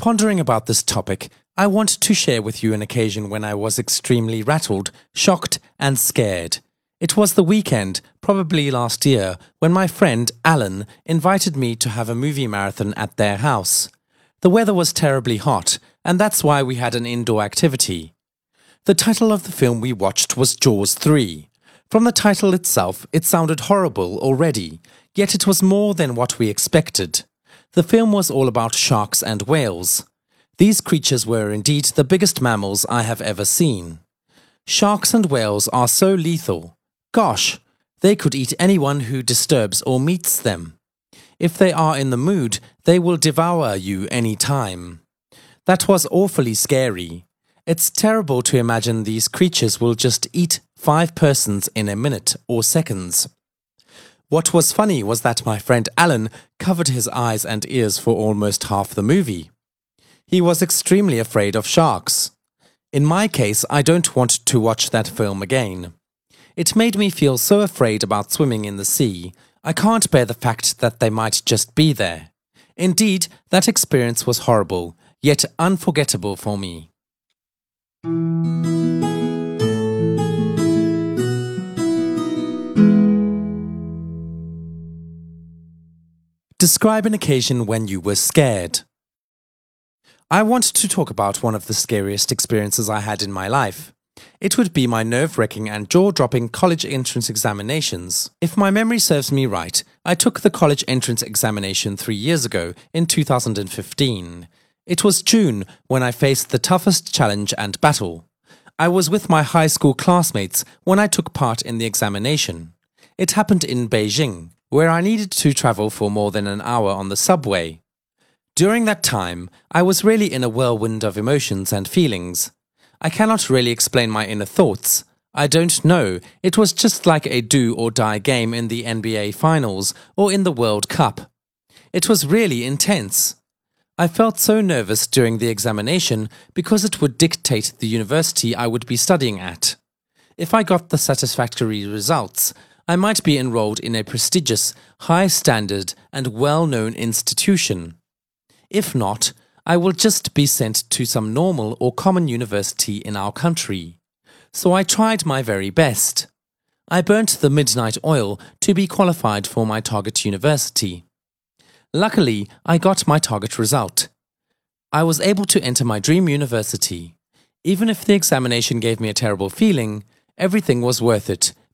Pondering about this topic, I want to share with you an occasion when I was extremely rattled, shocked, and scared. It was the weekend, probably last year, when my friend Alan invited me to have a movie marathon at their house. The weather was terribly hot, and that's why we had an indoor activity. The title of the film we watched was Jaws 3. From the title itself, it sounded horrible already, yet it was more than what we expected. The film was all about sharks and whales. These creatures were indeed the biggest mammals I have ever seen. Sharks and whales are so lethal. Gosh, they could eat anyone who disturbs or meets them. If they are in the mood, they will devour you any time. That was awfully scary. It's terrible to imagine these creatures will just eat five persons in a minute or seconds. What was funny was that my friend Alan covered his eyes and ears for almost half the movie. He was extremely afraid of sharks. In my case, I don't want to watch that film again. It made me feel so afraid about swimming in the sea. I can't bear the fact that they might just be there. Indeed, that experience was horrible, yet unforgettable for me. Describe an occasion when you were scared. I want to talk about one of the scariest experiences I had in my life. It would be my nerve wracking and jaw dropping college entrance examinations. If my memory serves me right, I took the college entrance examination three years ago, in 2015. It was June when I faced the toughest challenge and battle. I was with my high school classmates when I took part in the examination. It happened in Beijing where I needed to travel for more than an hour on the subway. During that time, I was really in a whirlwind of emotions and feelings. I cannot really explain my inner thoughts. I don't know, it was just like a do or die game in the NBA Finals or in the World Cup. It was really intense. I felt so nervous during the examination because it would dictate the university I would be studying at. If I got the satisfactory results, I might be enrolled in a prestigious, high standard, and well known institution. If not, I will just be sent to some normal or common university in our country. So I tried my very best. I burnt the midnight oil to be qualified for my target university. Luckily, I got my target result. I was able to enter my dream university. Even if the examination gave me a terrible feeling, everything was worth it